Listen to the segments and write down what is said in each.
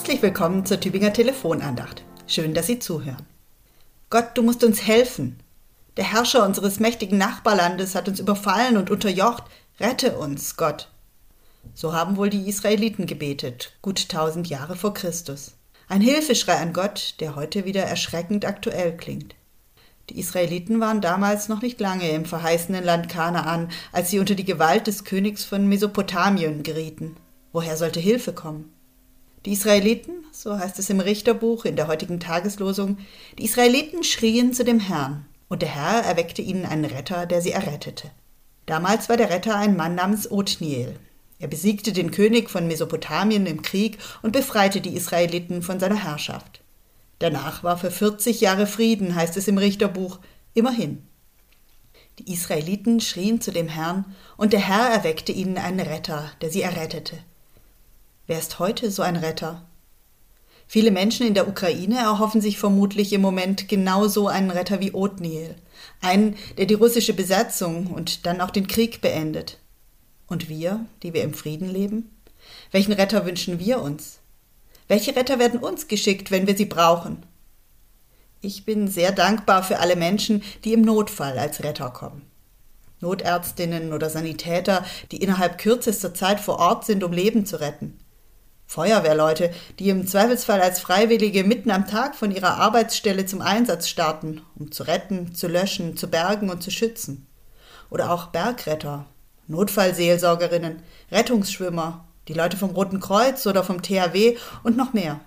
Herzlich willkommen zur Tübinger Telefonandacht. Schön, dass Sie zuhören. Gott, du musst uns helfen. Der Herrscher unseres mächtigen Nachbarlandes hat uns überfallen und unterjocht. Rette uns, Gott. So haben wohl die Israeliten gebetet, gut tausend Jahre vor Christus. Ein Hilfeschrei an Gott, der heute wieder erschreckend aktuell klingt. Die Israeliten waren damals noch nicht lange im verheißenen Land Kanaan, als sie unter die Gewalt des Königs von Mesopotamien gerieten. Woher sollte Hilfe kommen? Die Israeliten, so heißt es im Richterbuch in der heutigen Tageslosung, die Israeliten schrien zu dem Herrn, und der Herr erweckte ihnen einen Retter, der sie errettete. Damals war der Retter ein Mann namens Othniel. Er besiegte den König von Mesopotamien im Krieg und befreite die Israeliten von seiner Herrschaft. Danach war für 40 Jahre Frieden, heißt es im Richterbuch, immerhin. Die Israeliten schrien zu dem Herrn, und der Herr erweckte ihnen einen Retter, der sie errettete. Wer ist heute so ein Retter? Viele Menschen in der Ukraine erhoffen sich vermutlich im Moment genauso einen Retter wie Othniel, einen, der die russische Besatzung und dann auch den Krieg beendet. Und wir, die wir im Frieden leben? Welchen Retter wünschen wir uns? Welche Retter werden uns geschickt, wenn wir sie brauchen? Ich bin sehr dankbar für alle Menschen, die im Notfall als Retter kommen. Notärztinnen oder Sanitäter, die innerhalb kürzester Zeit vor Ort sind, um Leben zu retten. Feuerwehrleute, die im Zweifelsfall als Freiwillige mitten am Tag von ihrer Arbeitsstelle zum Einsatz starten, um zu retten, zu löschen, zu bergen und zu schützen. Oder auch Bergretter, Notfallseelsorgerinnen, Rettungsschwimmer, die Leute vom Roten Kreuz oder vom THW und noch mehr.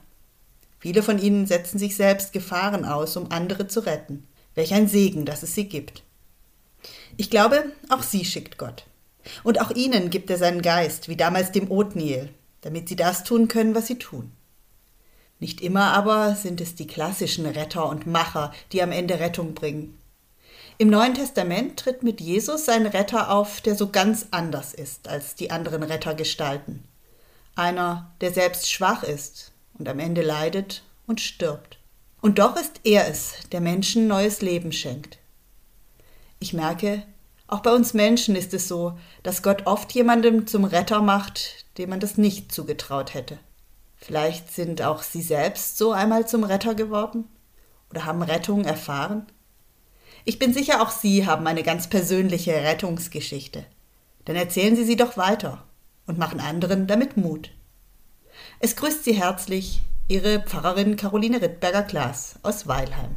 Viele von ihnen setzen sich selbst Gefahren aus, um andere zu retten. Welch ein Segen, dass es sie gibt. Ich glaube, auch sie schickt Gott. Und auch ihnen gibt er seinen Geist, wie damals dem Othniel, damit sie das tun können, was sie tun. Nicht immer aber sind es die klassischen Retter und Macher, die am Ende Rettung bringen. Im Neuen Testament tritt mit Jesus ein Retter auf, der so ganz anders ist als die anderen Rettergestalten. Einer, der selbst schwach ist und am Ende leidet und stirbt. Und doch ist er es, der Menschen neues Leben schenkt. Ich merke, auch bei uns Menschen ist es so, dass Gott oft jemandem zum Retter macht, dem man das nicht zugetraut hätte. Vielleicht sind auch Sie selbst so einmal zum Retter geworden oder haben Rettung erfahren? Ich bin sicher, auch Sie haben eine ganz persönliche Rettungsgeschichte. Dann erzählen Sie sie doch weiter und machen anderen damit Mut. Es grüßt Sie herzlich Ihre Pfarrerin Caroline Rittberger-Klaas aus Weilheim.